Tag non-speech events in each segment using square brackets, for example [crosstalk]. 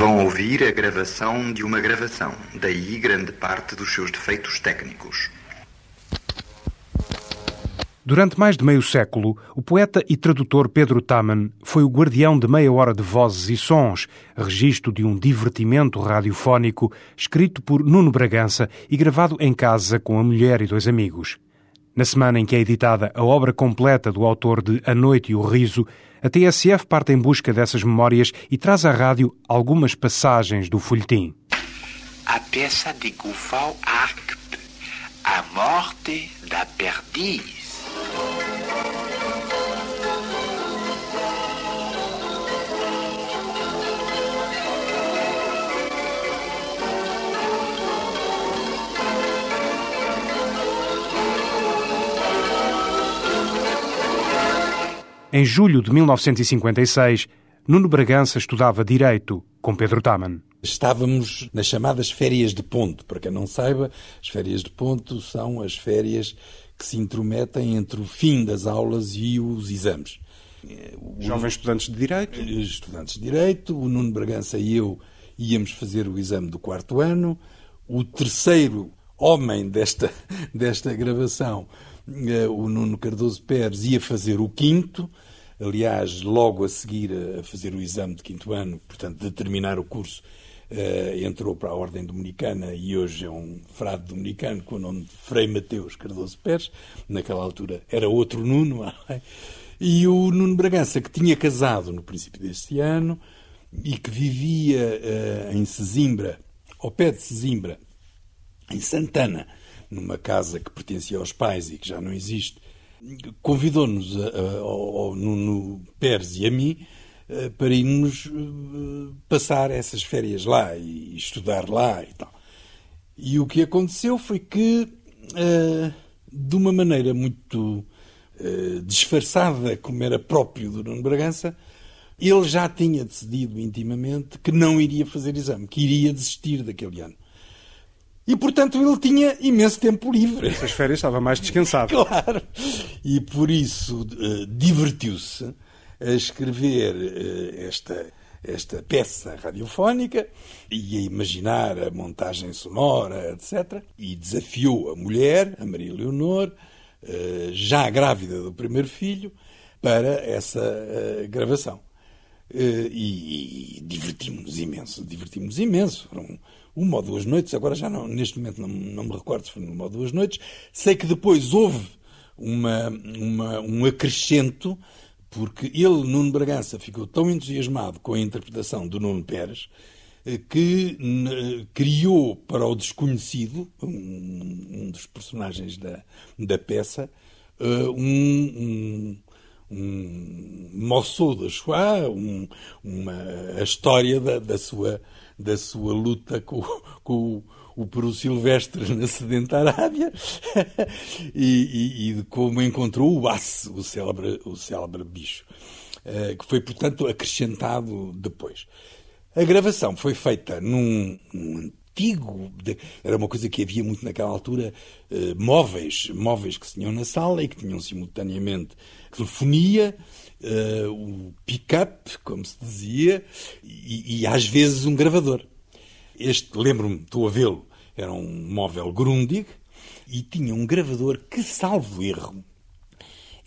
Vão ouvir a gravação de uma gravação, daí grande parte dos seus defeitos técnicos. Durante mais de meio século, o poeta e tradutor Pedro Taman foi o guardião de meia hora de vozes e sons, registro de um divertimento radiofónico escrito por Nuno Bragança e gravado em casa com a mulher e dois amigos. Na semana em que é editada a obra completa do autor de A Noite e o Riso, a TSF parte em busca dessas memórias e traz à rádio algumas passagens do folhetim. A peça de Gufau Arct, A Morte da Perdiz. Em julho de 1956, Nuno Bragança estudava Direito com Pedro Taman. Estávamos nas chamadas férias de ponto. Para quem não saiba, as férias de ponto são as férias que se intrometem entre o fim das aulas e os exames. Jovens estudantes de Direito? Estudantes de Direito. O Nuno Bragança e eu íamos fazer o exame do quarto ano. O terceiro homem desta, [laughs] desta gravação eh, o Nuno Cardoso Pérez ia fazer o quinto, aliás, logo a seguir a fazer o exame de quinto ano, portanto, de terminar o curso, uh, entrou para a Ordem Dominicana e hoje é um frade dominicano com o nome de Frei Mateus Cardoso Pérez. Naquela altura era outro Nuno. [laughs] É? E o Nuno Bragança, que tinha casado no princípio deste ano e que vivia uh, em Sesimbra, ao pé de Sesimbra, em Santana, numa casa que pertencia aos pais e que já não existe, convidou-nos ao Nuno Pérez e a mim para irmos passar essas férias lá e estudar lá e tal. E o que aconteceu foi que, de uma maneira muito disfarçada, como era próprio do Nuno Bragança, ele já tinha decidido intimamente que não iria fazer exame, que iria desistir daquele ano. E, portanto, ele tinha imenso tempo livre. Essas férias estava mais descansado. [laughs] claro. E, por isso, uh, divertiu-se a escrever uh, esta, esta peça radiofónica e a imaginar a montagem sonora, etc. E desafiou a mulher, a Maria Leonor, uh, já grávida do primeiro filho, para essa gravação. e, e divertimos-nos imenso, divertimos-nos imenso. Foram uma ou duas noites, agora já não, neste momento não, não me recordo se foi uma ou duas noites. Sei que depois houve uma, uma, um acrescento, porque ele, Nuno Bragança, ficou tão entusiasmado com a interpretação do Nuno Pérez eh, que criou para o desconhecido, um, um dos personagens da, da peça, eh, um, um, um moço da Shoah, um, uma, a história da, da sua da sua luta com, com o Peru Silvestre na sedenta Arábia [laughs] e, e, e, de como encontrou o Asse, o célebre, o célebre bicho, uh, que foi, portanto, acrescentado depois. A gravação foi feita num, num antigo, era uma coisa que havia muito naquela altura, uh, móveis, móveis que se tinham na sala e que tinham simultaneamente telefonia, uh, o pick-up, como se dizia, e, e, às vezes um gravador. Este, lembro-me, estou a vê-lo, era um móvel Grundig e tinha um gravador que, salvo erro,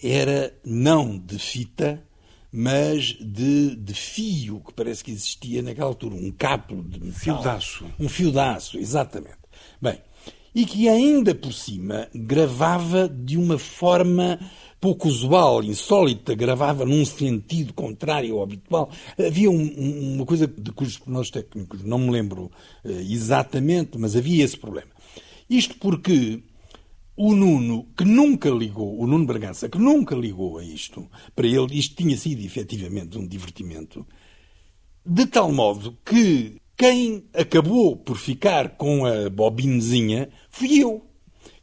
era não de fita, mas de, de fio, que parece que existia naquela altura, um cabo de metal. Fio daço. Um fio daço, exatamente. Bem, e que ainda por cima gravava de uma forma pouco usual, insólita, gravava num sentido contrário ao habitual. Havia um, uma coisa de cujos nós técnicos não me lembro uh, exatamente, mas havia esse problema. Isto porque o Nuno, que nunca ligou, o Nuno Bragança, que nunca ligou a isto, para ele isto tinha sido efetivamente um divertimento, de tal modo que quem acabou por ficar com a bobinezinha fui eu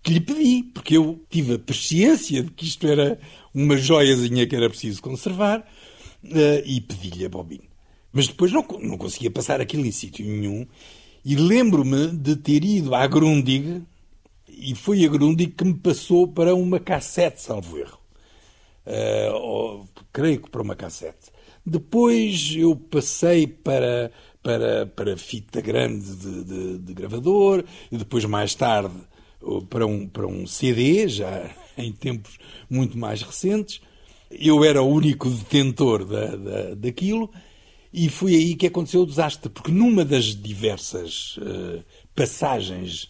que lhe pedi, porque eu tive a presciência de que isto era uma joiazinha que era preciso conservar uh, e pedi-lhe a bobina. Mas depois não, não conseguia passar aquilo em sítio nenhum e lembro-me de ter ido à Grundig e foi a Grundig que me passou para uma cassete, salvo erro. Uh, ou, creio que para uma cassete. Depois eu passei para, para, para fita grande de, de, de gravador, e depois mais tarde para um, para um CD, já [laughs] em tempos muito mais recentes. Eu era o único detentor da, da, daquilo e foi aí que aconteceu o desastre, porque numa das diversas uh, passagens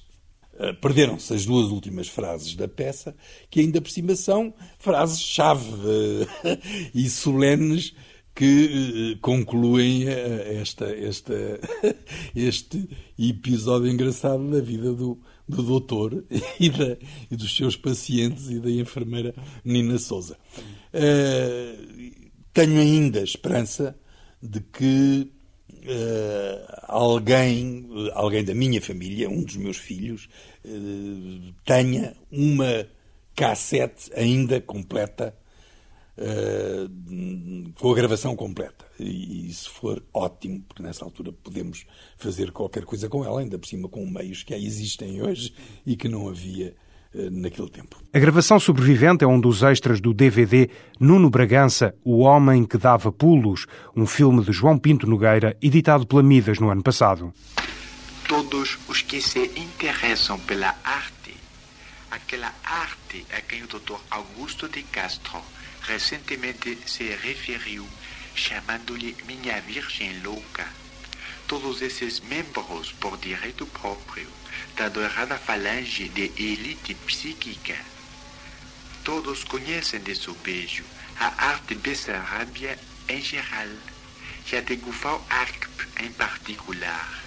uh, perderam-se as duas últimas frases da peça, que ainda por cima são frases-chave uh, [laughs] e solenes que concluem esta, esta, [laughs] este episódio engraçado da vida do, do doutor [laughs] e, da, e, dos seus pacientes e da enfermeira Nina Souza. Uh, tenho ainda esperança de que uh, alguém, alguém da minha família, um dos meus filhos, uh, tenha uma cassete ainda completa uh, com a gravação completa. E, e, se for ótimo, porque nessa altura podemos fazer qualquer coisa com ela, ainda por cima com meios que existem hoje e que não havia uh, naquele tempo. A gravação sobrevivente é um dos extras do DVD Nuno Bragança, O Homem que Dava Pulos, um filme de João Pinto Nogueira, editado pela Midas no ano passado. Todos os que se interessam pela arte, aquela arte a quem o Dr. Augusto de Castro recentemente se referiu chamando-lhe minha Virgem Louca. Todos esses membros, por direito próprio, da dourada falange de elite psíquica, todos conhecem de seu beijo a arte bessarabia em geral e a de Gufau Arp em particular.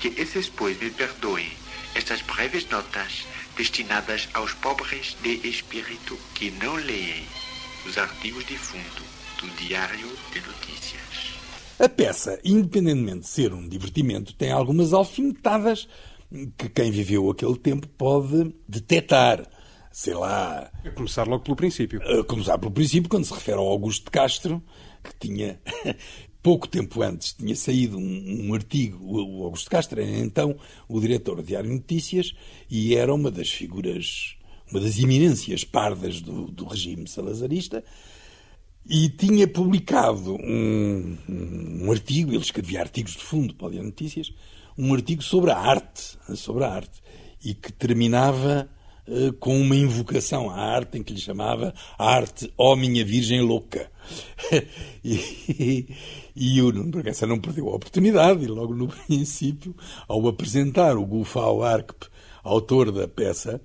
Que esses, pois, me perdoem estas breves notas destinadas aos pobres de espírito que não leem os artigos de fundo do Diário de Notícias. A peça, independentemente de ser um divertimento, tem algumas alfinetadas que quem viveu aquele tempo pode detectar. Sei lá. A começar logo pelo princípio. A começar pelo princípio, quando se refere ao Augusto de Castro, que tinha, [laughs] pouco tempo antes, tinha saído um, um artigo. O Augusto de Castro era então o diretor do Diário de Notícias e era uma das figuras uma das eminências pardas do, do regime salazarista, e tinha publicado um, um, um, artigo, ele escrevia artigos de fundo para o Notícias, um artigo sobre a arte, sobre a arte, e que terminava uh, com uma invocação à arte em que lhe chamava Arte, ó oh, minha Virgem Louca. [laughs] e, e o Nuno Bragança não perdeu a oportunidade, e logo no [laughs] princípio, ao apresentar o Gufau Arp, autor da peça,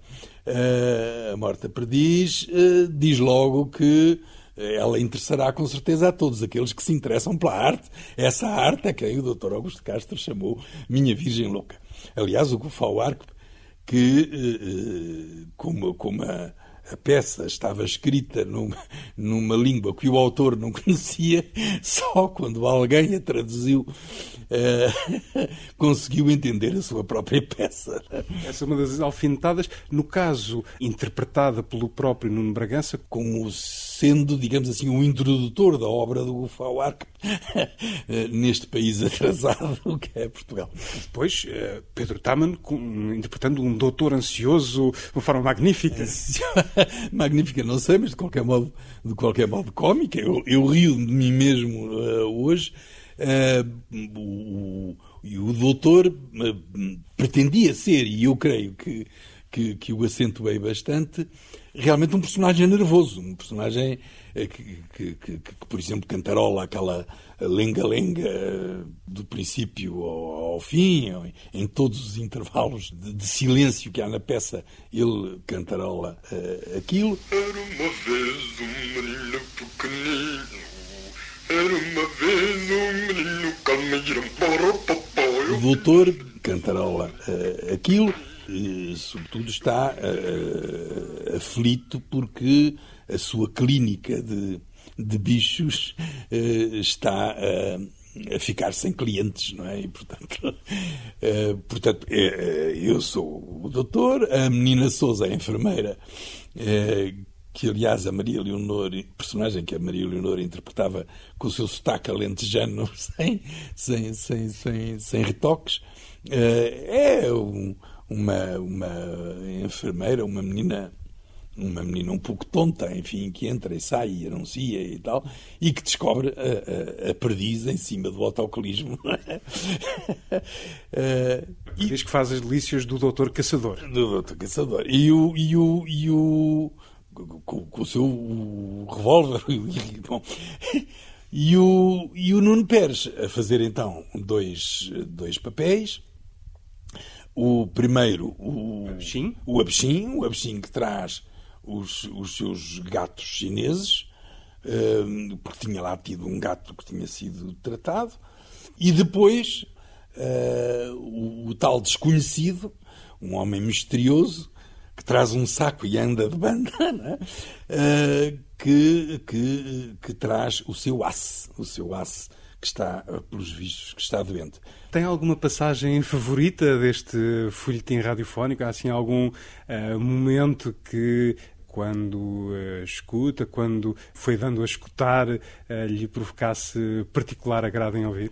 uh, a Morta Perdiz, uh, diz logo que ela interessará com certeza a todos aqueles que se interessam pela arte. Essa arte é quem o Dr. Augusto Castro chamou Minha Virgem Louca. Aliás, o Gufau Arco, que, como, como a a peça estava escrita numa, numa língua que o autor não conhecia, só quando alguém a traduziu uh, [laughs] conseguiu entender a sua própria peça. Essa é uma das alfinetadas, no caso interpretada pelo próprio Nuno Bragança. Como sendo, digamos assim, o introdutor da obra do Gufau Arque [laughs] neste país atrasado [laughs] que é Portugal. Depois, eh, Pedro Taman interpretando um doutor ansioso de uma forma magnífica. [laughs] magnífica, não sei, mas de qualquer modo, de qualquer modo cómica. Eu, eu rio de mim mesmo uh, hoje. Uh, o, o, o doutor uh, pretendia ser, e eu creio que, que, que o acentuei bastante, realmente um personagem nervoso, um personagem que, que, que, que por exemplo, cantarola aquela lenga-lenga do princípio ao, ao fim, em todos os intervalos de, de, silêncio que há na peça, ele cantarola uh, aquilo. Era uma vez um menino pequenino, era uma vez um menino calmeiro para o papai. O doutor cantarola uh, aquilo sobretudo, está uh, aflito porque a sua clínica de, de bichos uh, está a ficar sem clientes, não é? E, portanto, [laughs] portanto eu sou o doutor, a menina Souza é enfermeira, que aliás a Maria Leonor, personagem que a Maria Leonor interpretava com o seu sotaque alentejano, [laughs] sem, sem, sem, sem retoques, é um uma, uma enfermeira, uma menina uma menina um pouco tonta, enfim, que entra e sai e anuncia e tal, e que descobre a, a, a perdiz em cima do autocolismo. uh, [laughs] e, Diz que faz as delícias do doutor Caçador. Do doutor Caçador. E o, e o, e o com, com, o seu revólver. [laughs] Bom, e, o, e o Nuno Pérez a fazer então dois, dois papéis. O primeiro, o Abexim, o Abexim, o Abexim que traz os, os seus gatos chineses, uh, porque tinha lá tido um gato que tinha sido tratado, e depois uh, o, o, tal desconhecido, um homem misterioso, que traz um saco e anda de bandana, uh, que, que, que traz o seu aço, o seu aço que está, pelos vistos, que está doente. Tem alguma passagem favorita deste folhetim radiofónico? Há assim algum uh, momento que quando uh, escuta, quando foi dando a escutar, uh, lhe provocasse particular agrado em ouvir?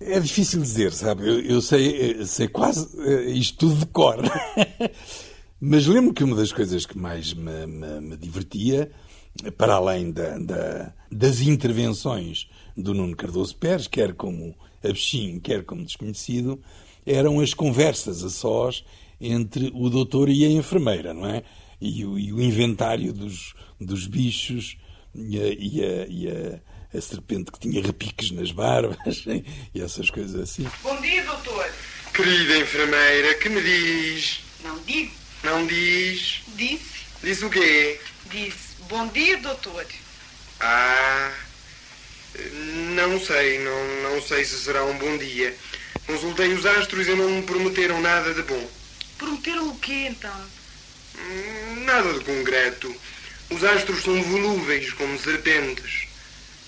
É difícil dizer, sabe? Eu, eu sei, sei quase isto tudo de cor. [laughs] Mas lembro que uma das coisas que mais me, me, me divertia, para além da, da, das intervenções do Nuno Cardoso Pérez, quer como abexim, quer como desconhecido, eram as conversas a sós entre o doutor e a enfermeira, não é? e o, e o inventário dos, dos bichos e, a, e, a, e a, a, serpente que tinha repiques nas barbas [laughs] e essas coisas assim. Bom dia, doutor. Querida enfermeira, que me diz? Não digo. Não diz? Disse. Disse o quê? Disse. Bom dia, doutor. Ah, não sei, não, não sei se será um bom dia. Consultei os astros e não me prometeram nada de bom. Prometeram o quê, então? Nada de concreto. Os astros são volúveis, como serpentes.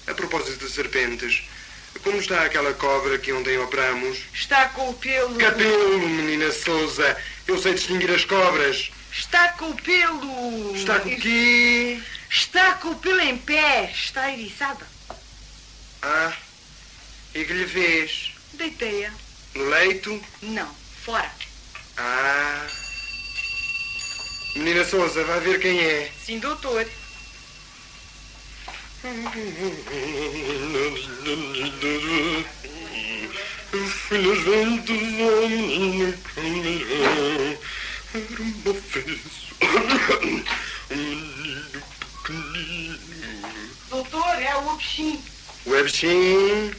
A propósito de serpentes, como está aquela cobra que ontem operamos? Está com o pelo. Cabelo, menina Souza. Eu sei distinguir as cobras. Está com o pelo. Está com o quê? Está com o pelo em pé. Está eriçada. Ah, e que lhe fez? Deitei-a. No leito? Não, fora. Ah. Menina Souza, vai ver quem é. Sim, doutor. Ventos, caminhão, era uma vez um menino [coughs] pequenino. Doutor, é o Obxim. O Ebxim?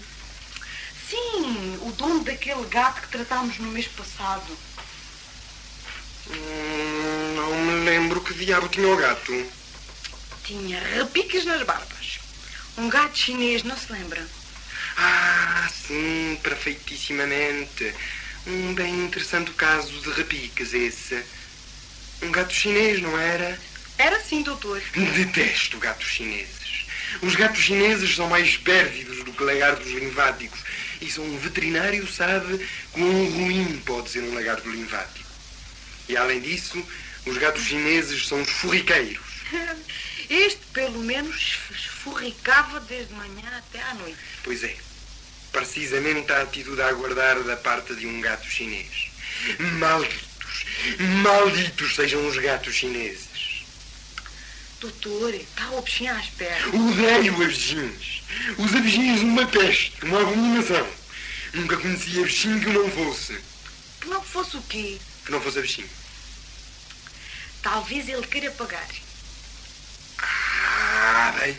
Sim, o dono daquele gato que tratámos no mês passado. Hum, não me lembro que diabo tinha o gato. Tinha repiques nas barbas. Um gato chinês, não se lembra? Ah, sim, perfeitissimamente. Um bem interessante caso de repiques, esse. Um gato chinês, não era? Era sim, doutor. Detesto gatos chineses. Os gatos chineses são mais pérfidos do que lagartos linfáticos. E só um veterinário sabe quão ruim pode ser um lagarto linfático. E além disso, os gatos chineses são esforriqueiros. [laughs] Este, pelo menos, esforricava desde manhã até à noite. Pois é. Precisamente a atitude a aguardar da parte de um gato chinês. Malditos, malditos sejam os gatos chineses. Doutor, está o abexinho à espera. Odeio abexins. Os abexins uma peste, uma abominação. Nunca conheci abexinho que não fosse. Que não fosse o quê? Que não fosse abexinho. Talvez ele queira pagar. Ah, bem.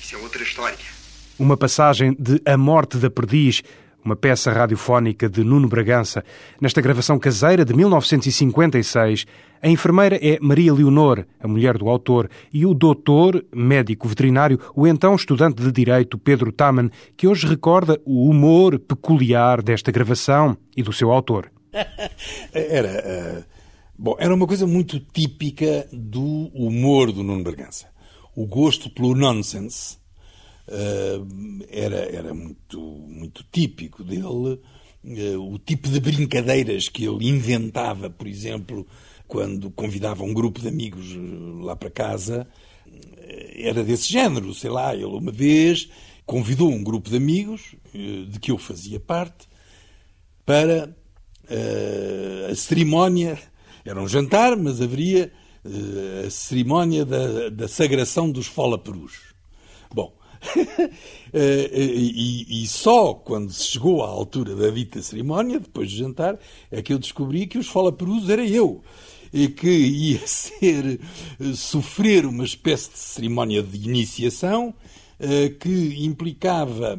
Isso é outra história. Uma passagem de A Morte da Perdiz, uma peça radiofónica de Nuno Bragança. Nesta gravação caseira de 1956, a enfermeira é Maria Leonor, a mulher do autor, e o doutor, médico veterinário, o então estudante de Direito Pedro Taman, que hoje recorda o humor peculiar desta gravação e do seu autor. [laughs] Era. Uh Bom, era uma coisa muito típica do humor do Nuno Bergança. O gosto pelo nonsense era, era muito, muito típico dele. Uh, o tipo de brincadeiras que ele inventava, por exemplo, quando convidava um grupo de amigos eh, lá para casa, era desse género. Sei lá, ele uma vez convidou um grupo de amigos, de que eu fazia parte, para a cerimónia era um jantar, mas haveria a cerimónia da, da sagração dos folaperus. Bom, [laughs] e, e, só quando se chegou à altura da dita cerimónia, depois de jantar, é que eu descobri que os folaperus era eu e que ia [laughs] ser sofrer uma espécie de cerimónia de iniciação que implicava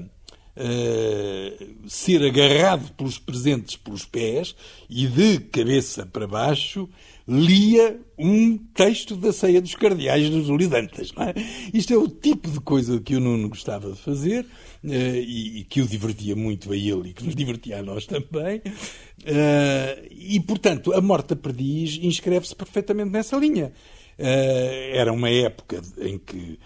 uh, ser agarrado pelos presentes pelos pés e de cabeça para baixo lia um texto da ceia dos cardeais dos Olidantas. É? Isto é o tipo de coisa que o Nuno gostava de fazer uh, e, e, que o divertia muito a ele e que nos divertia a nós também. Uh, e, portanto, a Morta Perdiz inscreve-se perfeitamente nessa linha. Uh, era uma época em que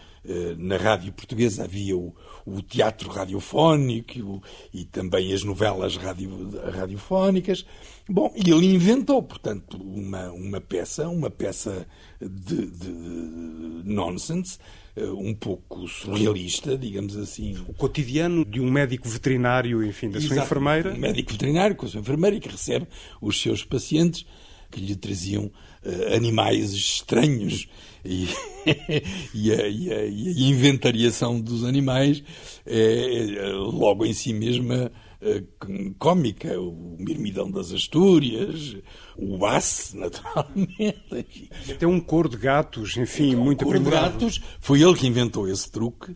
na rádio portuguesa havia o, o teatro radiofónico e também as novelas radio, radiofónicas. Bom, e ele inventou, portanto, uma, uma peça, uma peça de, de nonsense, eh, um pouco surrealista, digamos assim. O cotidiano de um médico veterinário, enfim, da Exato, sua enfermeira. Um médico veterinário com a sua enfermeira e que recebe os seus pacientes que lhe traziam uh, animais estranhos e, [laughs] e, a, e, a, e, a, inventariação dos animais é, é logo em si mesma cómica, o Mirmidão das Astúrias, o Basse, [laughs] naturalmente. Até um cor de gatos, enfim, um muito cor de gatos. Foi ele que inventou esse truque,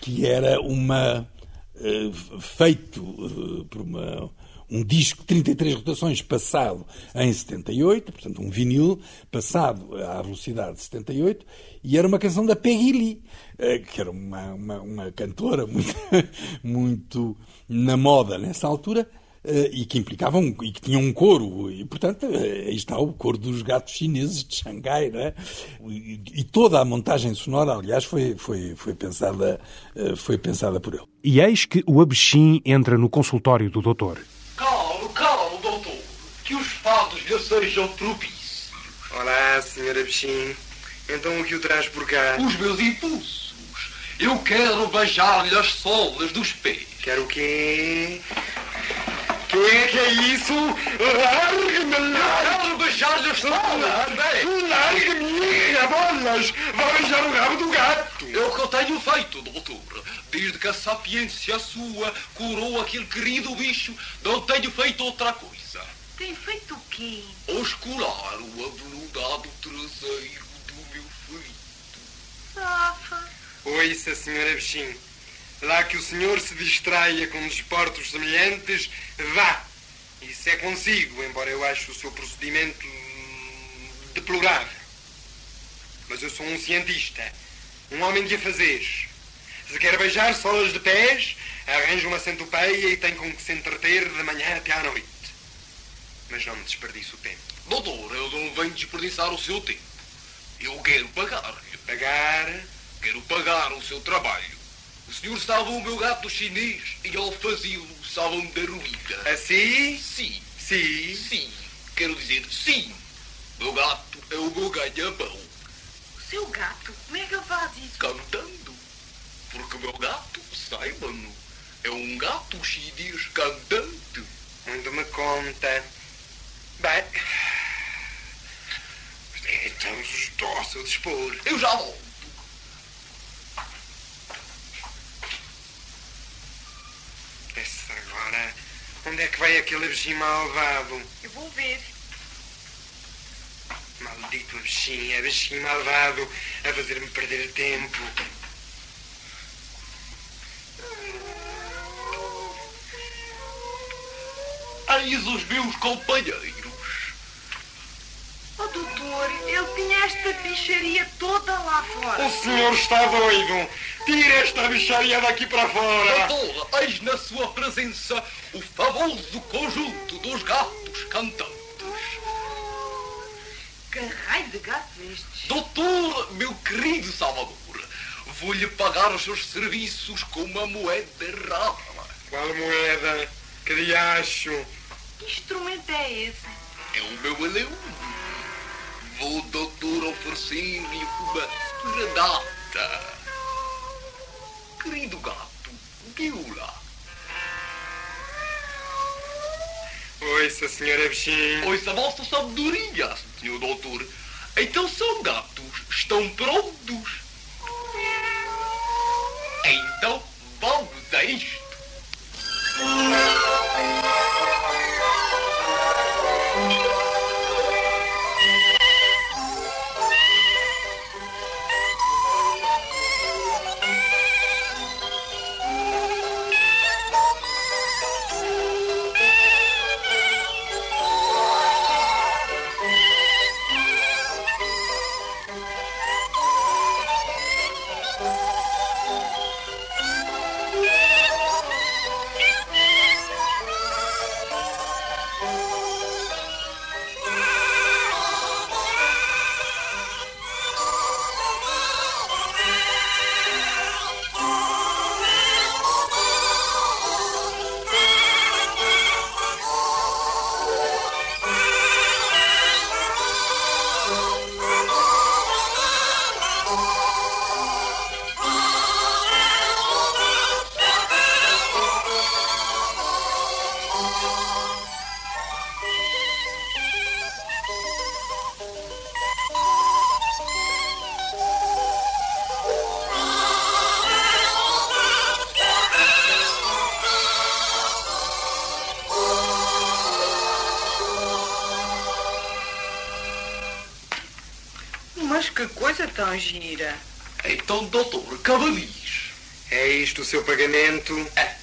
que era uma. Uh, feito uh, por uma um disco de 33 rotações passado em 78, portanto um vinil passado à velocidade de 78, e era uma canção da Peggy Lee, eh, que era uma, uma, uma cantora muito, [laughs] muito na moda nessa altura, eh, e que implicavam e que tinham um coro e portanto eh, aí está o coro dos gatos chineses de Xangai né? e, e toda a montagem sonora aliás foi foi foi pensada foi pensada por ele e eis que o Abexim entra no consultório do doutor que os fados lhe sejam propícios. Olá, senhora Bichim. Então o que o traz por cá? Os meus impulsos. Eu quero beijar-lhe as solas dos pés. Quero o quê? Que é que é isso? Largue-me! Quero beijar-lhe as solas! Largue-me, rabolas! Vai beijar o rabo do gato! É o que eu tenho feito, doutor. Desde que a sapiência sua curou aquele querido bicho, não tenho feito outra coisa. Tem feito o quê? Oscurar o aveludado traseiro do meu filho. Safa. Ouça, senhora Bichinho. Lá que o senhor se distraia com desportos semelhantes, vá. Isso é consigo, embora eu ache o seu procedimento deplorável. Mas eu sou um cientista, um homem de afazeres. Se quer beijar solas de pés, arranja uma centopeia e tem com que se entreter de manhã até à noite. Mas não me desperdice o tempo. Doutor, eu não venho desperdiçar o seu tempo. Eu quero pagar-lhe. Pagar? Quero pagar o seu trabalho. O senhor sabe o meu gato chinês e ao fazê-lo sabe da ruína. Assim? Sim. Sim? Sim. Quero dizer sim. Meu gato é o meu ganha-pão. O seu gato? Como é que ele faz isso? Cantando. Porque o meu gato, saiba-no, é um gato chinês cantante. Muito me conta. Bem. Então estou ao seu dispor. Eu já volto. Agora. Onde é que vai aquele bichinho malvado? Eu vou ver. Maldito bichinho, é bichinho malvado a fazer-me perder tempo. Eis os meus companheiros. Oh, doutor, ele tinha esta bicharia toda lá fora. O senhor está doido. Tire esta bicharia daqui para fora. Doutor, eis na sua presença o famoso conjunto dos gatos cantantes. Que raio de gatos estes? Doutor, meu querido Salvador, vou-lhe pagar os seus serviços com uma moeda rara. Qual moeda? Que diacho? Que instrumento é esse? É o meu eleúdo. Vou, doutor, oferecer-lhe uma serenata. Querido gato, viu-la? Ouça, senhora bichinho. Ouça a vossa sabedoria, senhor doutor. Então são gatos. Estão prontos. Então vamos a isto. Que coisa tão gira. Então, doutor, cavaliz. É isto o seu pagamento? É.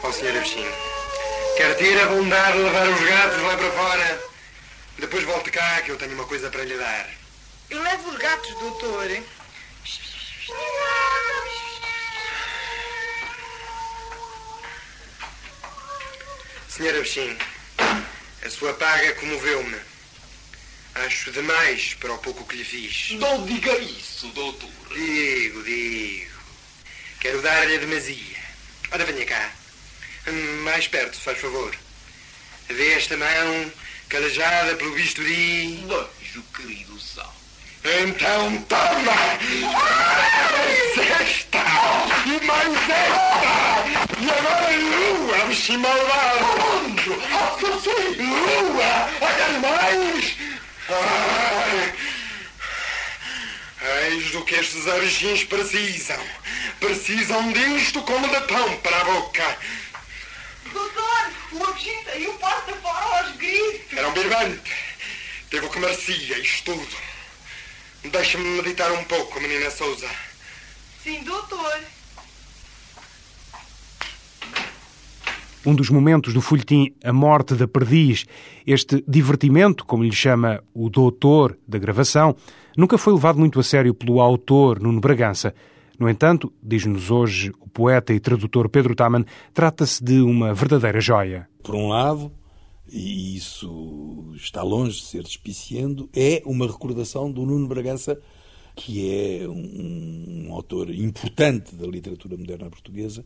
Ó, Sr. Agostinho, quer ter a bondade de levar os gatos lá para fora? Depois volte cá que eu tenho uma coisa para lhe dar. Eu levo os gatos, doutor. Sr. Agostinho, a sua paga comoveu-me. Acho demais para o pouco que lhe fiz. Não diga isso, doutor. Digo, digo. Quero dar-lhe a demasia. Ora, venha cá. Hum, Mais perto, se faz favor. Vê esta mão calejada pelo bisturi. Beijo, querido Sal. Então toma! Mais esta! E mais esta! E agora lua, bicho malvado! Onde? Lua! Olha mais! Ai! Eis do que estes argins precisam. Precisam disto como de pão para a boca. Doutor, o Agostinho saiu porta fora aos gritos. Era um birbante. Teve o que merecia, isto tudo. Deixa-me meditar um pouco, menina Souza. Sim, doutor. Um dos momentos do folhetim A Morte da Perdiz, este divertimento, como lhe chama o doutor da gravação, nunca foi levado muito a sério pelo autor Nuno Bragança. No entanto, diz-nos hoje o poeta e tradutor Pedro Taman, trata-se de uma verdadeira joia. Por um lado, e isso está longe de ser despiciando, é uma recordação do Nuno Bragança, que é um, um autor importante da literatura moderna portuguesa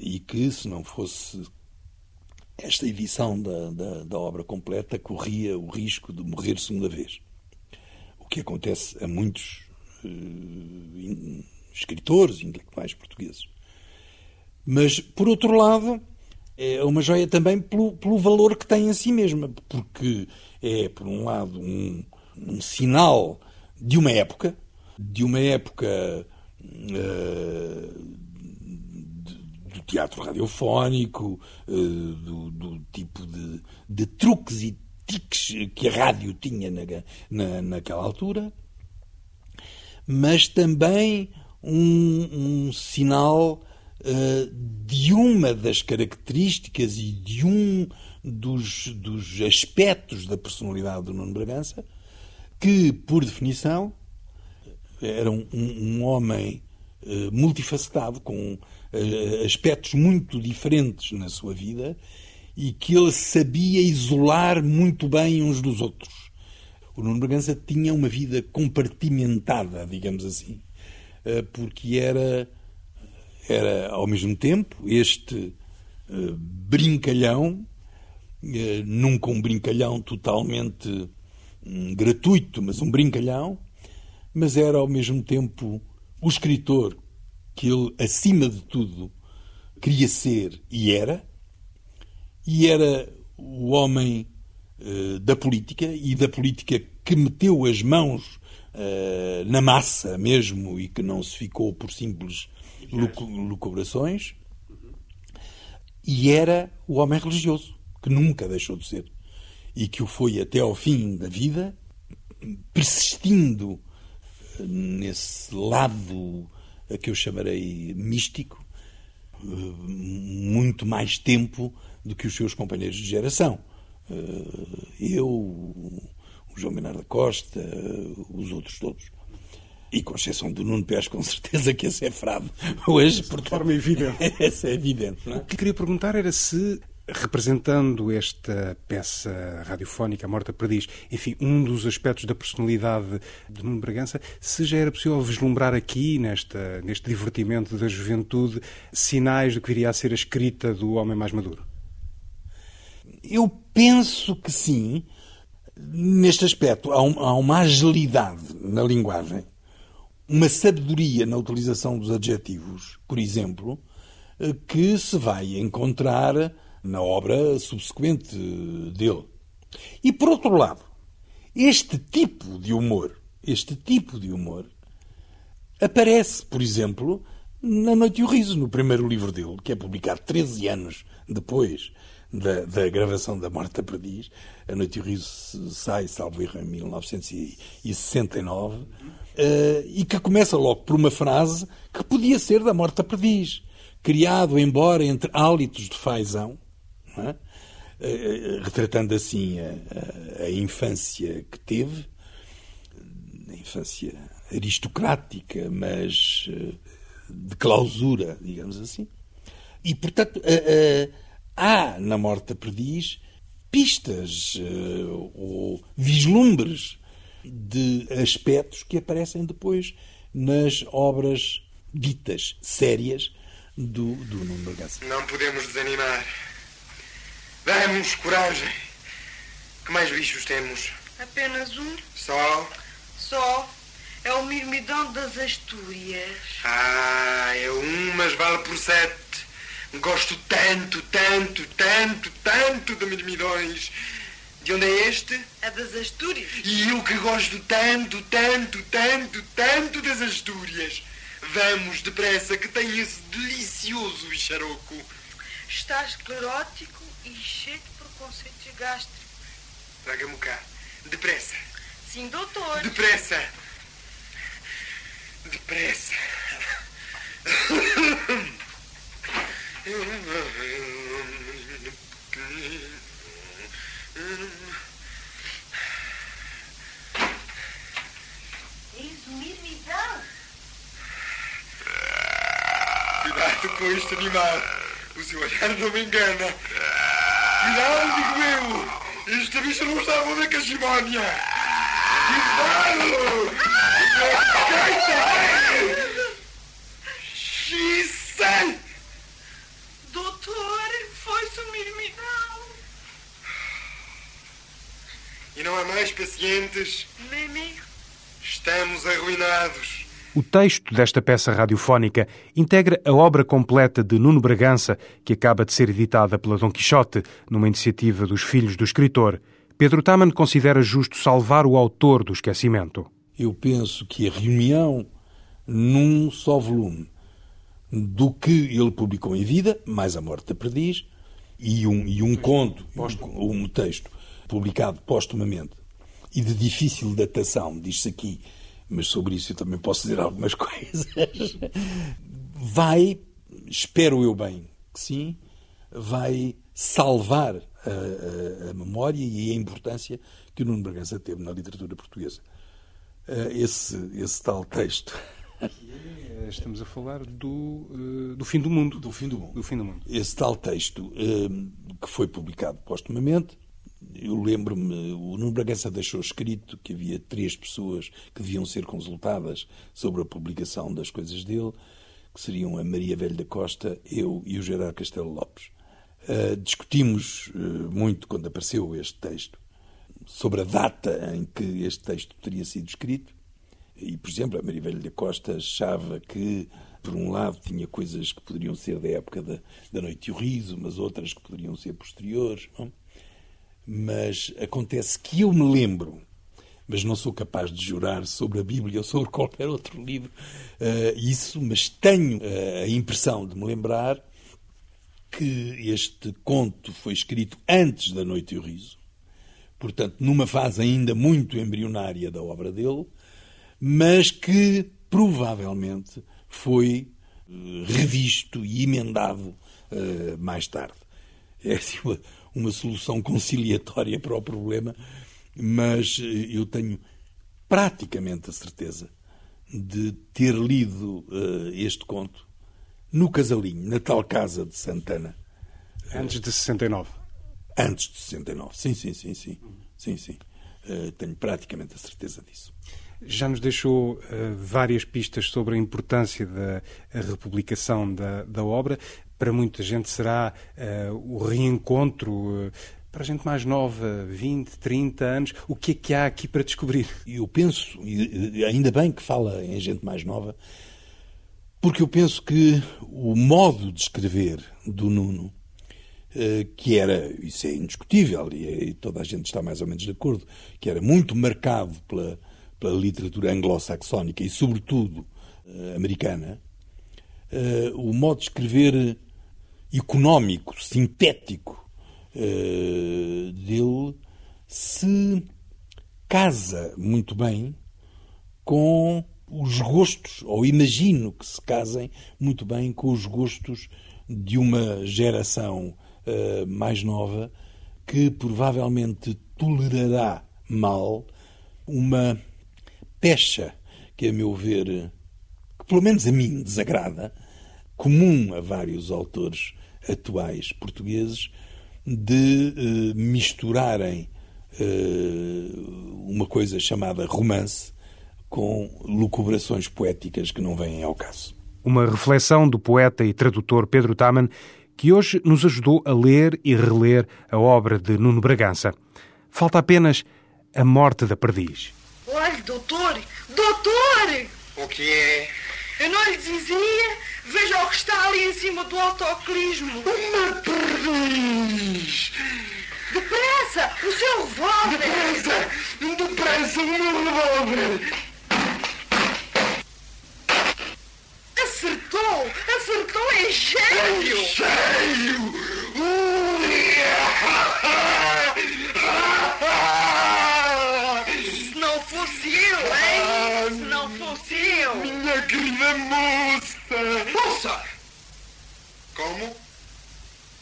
e que, se não fosse esta edição da, da, da, obra completa, corria o risco de morrer segunda vez. O que acontece a muitos uh, escritores intelectuais portugueses. Mas, por outro lado, é uma joia também pelo, pelo valor que tem em si mesma, porque é, por um lado, um, um sinal de uma época, de uma época uh, teatro radiofónico, uh, do, do, tipo de, de, truques e tiques que a rádio tinha na, na, naquela altura, mas também um, um sinal uh, de uma das características e de um dos, dos aspectos da personalidade do Nuno Bragança, que, por definição, era um, um homem uh, multifacetado, com aspectos muito diferentes na sua vida e que ele sabia isolar muito bem uns dos outros. O Nuno Bragança tinha uma vida compartimentada, digamos assim, uh, porque era, era, ao mesmo tempo, este brincalhão, nunca um brincalhão totalmente um gratuito, mas um brincalhão, mas era ao mesmo tempo o escritor que ele, acima de tudo, queria ser e era, e era o homem uh, da política e da política que meteu as mãos uh, na massa mesmo e que não se ficou por simples lucubrações. E era o homem religioso, que nunca deixou de ser. E que o foi até ao fim da vida, persistindo nesse lado que eu chamarei místico, eh, muito mais tempo do que os seus companheiros de geração. Eh, eu, o João Bernardo da Costa, os outros todos. E com exceção do Nuno Pérez, com certeza que esse é frado hoje. De forma evidente. [laughs] esse é evidente. É? O que queria perguntar era se representando esta peça radiofónica, A Morta Perdiz, enfim, um dos aspectos da personalidade de Nuno Bragança, se já era possível vislumbrar aqui, nesta, neste divertimento da juventude, sinais do que viria a ser a escrita do homem mais maduro? Eu penso que sim. Neste aspecto, há, um, há uma agilidade na linguagem, uma sabedoria na utilização dos adjetivos, por exemplo, eh, que se vai encontrar na obra subsequente dele. E por outro lado, este tipo de humor, este tipo de humor, aparece, por exemplo, na Noite e o Riso, no primeiro livro dele, que é publicado 13 anos depois da, da gravação da Morta Perdiz. A Noite e o Riso sai, salvo erro, em 1969, uh, e que começa logo por uma frase que podia ser da Morta Perdiz, criado, embora entre hálitos de fazão, é? Eh, retratando assim a, a, infância que teve, a infância aristocrática, mas eh, de clausura, digamos assim. E, portanto, há na Morta Perdiz pistas eh, ou vislumbres de aspectos que aparecem depois nas obras ditas sérias do, do Nuno Bergança. Não podemos desanimar. Damos coragem. Que mais bichos temos? Apenas um. Só? Só. É o mirmidão das Astúrias. Ah, é um, mas vale por sete. Gosto tanto, tanto, tanto, tanto de mirmidões. De onde é este? É das Astúrias. E eu que gosto tanto, tanto, tanto, tanto das Astúrias. Vamos depressa, que tem esse delicioso bicharoco. Está esclerótico e cheio de preconceitos gástricos. Traga-me cá. Depressa. Sim, doutor. Depressa. Depressa. Eis o mirmidão. Cuidado com este animal. O seu olhar não me engana. Cuidado, digo eu. Este bicho não está a ver cachimónia. Cuidado! Xissa! Doutor, foi-se o mirmidão. E não há mais pacientes? Mimi. Estamos arruinados. O texto desta peça radiofónica integra a obra completa de Nuno Bragança, que acaba de ser editada pela Dom Quixote, numa iniciativa dos filhos do escritor. Pedro Taman considera justo salvar o autor do esquecimento. Eu penso que a reunião num só volume do que ele publicou em vida, mais a morte da perdiz, e um, e um conto, um, um texto publicado postumamente e de difícil datação, diz-se aqui, mas sobre isso eu também posso dizer algumas [laughs] coisas, vai, espero eu bem que sim, vai salvar a, a, a memória e a importância que o Nuno Bragança teve na literatura portuguesa. Eh, esse, esse tal texto. Estamos a falar do, eh, do fim do mundo. Do fim do mundo. Do fim do mundo. Esse tal texto, eh, que foi publicado postumamente, eu lembro-me, o Nuno Bragança deixou escrito que havia três pessoas que deviam ser consultadas sobre a publicação das coisas dele, que seriam a Maria Velho da Costa, eu e o Gerardo Castelo Lopes. Uh, discutimos uh, muito quando apareceu este texto sobre a data em que este texto teria sido escrito. E, por exemplo, a Maria Velho da Costa achava que, por um lado, tinha coisas que poderiam ser da época da, da Noite e o Riso, mas outras que poderiam ser posteriores. Não? Mas acontece que eu me lembro, mas não sou capaz de jurar sobre a Bíblia ou sobre qualquer outro livro, uh, isso, mas tenho uh, a impressão de me lembrar que este conto foi escrito antes da Noite e o Riso, portanto, numa fase ainda muito embrionária da obra dele, mas que provavelmente foi uh, revisto e emendado mais tarde. É assim, uma, solução conciliatória para o problema, mas eh, eu tenho praticamente a certeza de ter lido uh, este conto no Casalinho, na tal casa de Santana. Antes de 69? Antes de 69, sim, sim, sim, sim. sim, sim. Uh, tenho praticamente a certeza disso. Já nos deixou uh, várias pistas sobre a importância da republicação da, da obra para muita gente será uh, o reencontro. Uh, para a gente mais nova, 20, 30 anos, o que é que há aqui para descobrir? Eu penso, e ainda bem que fala em gente mais nova, porque eu penso que o modo de escrever do Nuno, eh, que era, isso é indiscutível, e toda a gente está mais ou menos de acordo, que era muito marcado pela, pela literatura anglo-saxónica e, sobretudo, americana, o modo de escrever económico, sintético uh, dele se casa muito bem com os gostos, ou imagino que se casem muito bem com os gostos de uma geração uh, mais nova que provavelmente tolerará mal uma pecha que, a meu ver, que pelo menos a mim desagrada, comum a vários autores atuais portugueses de uh, misturarem uh, uma coisa chamada romance com lucubrações poéticas que não vêm ao caso. Uma reflexão do poeta e tradutor Pedro Taman, que hoje nos ajudou a ler e reler a obra de Nuno Bragança. Falta apenas a morte da perdiz. Olha, doutor! Doutor! O que é? Eu não lhe dizia Veja o que está ali em cima do autoclismo. Uma perdiz! Depressa! O seu revólver! Depressa! Depressa, o meu revólver! Acertou! Acertou em cheio! Em cheio! Se não fosse eu, hein? Se não fosse eu! Minha querida moça! Poça! Como?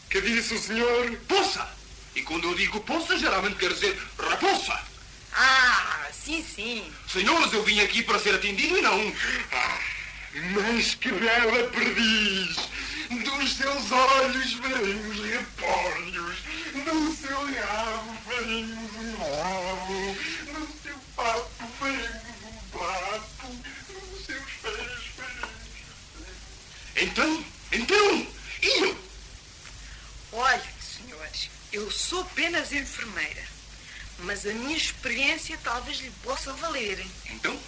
Que disse o senhor? Poça! E quando eu digo poça, geralmente quer dizer raposa. Ah, sim, sim. Senhores, eu vim aqui para ser atendido e não. Ah, mas que bela perdiz! Dos seus olhos veremos repolhos, do seu rabo veremos então, então, e eu? Olha, senhores, eu sou apenas enfermeira, mas a minha experiência talvez lhe possa valer. Então?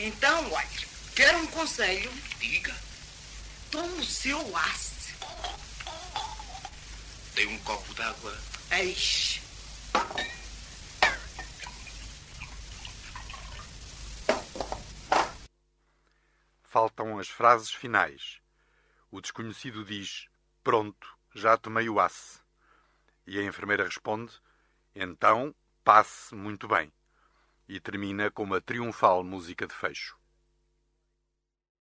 Então, olha, quer um conselho? Diga. Tome o seu aço. Dê um copo d'água. Eixe. Faltam as frases finais. O desconhecido diz: Pronto, já tomei o asse. E a enfermeira responde: Então, passe muito bem. E termina com uma triunfal música de fecho.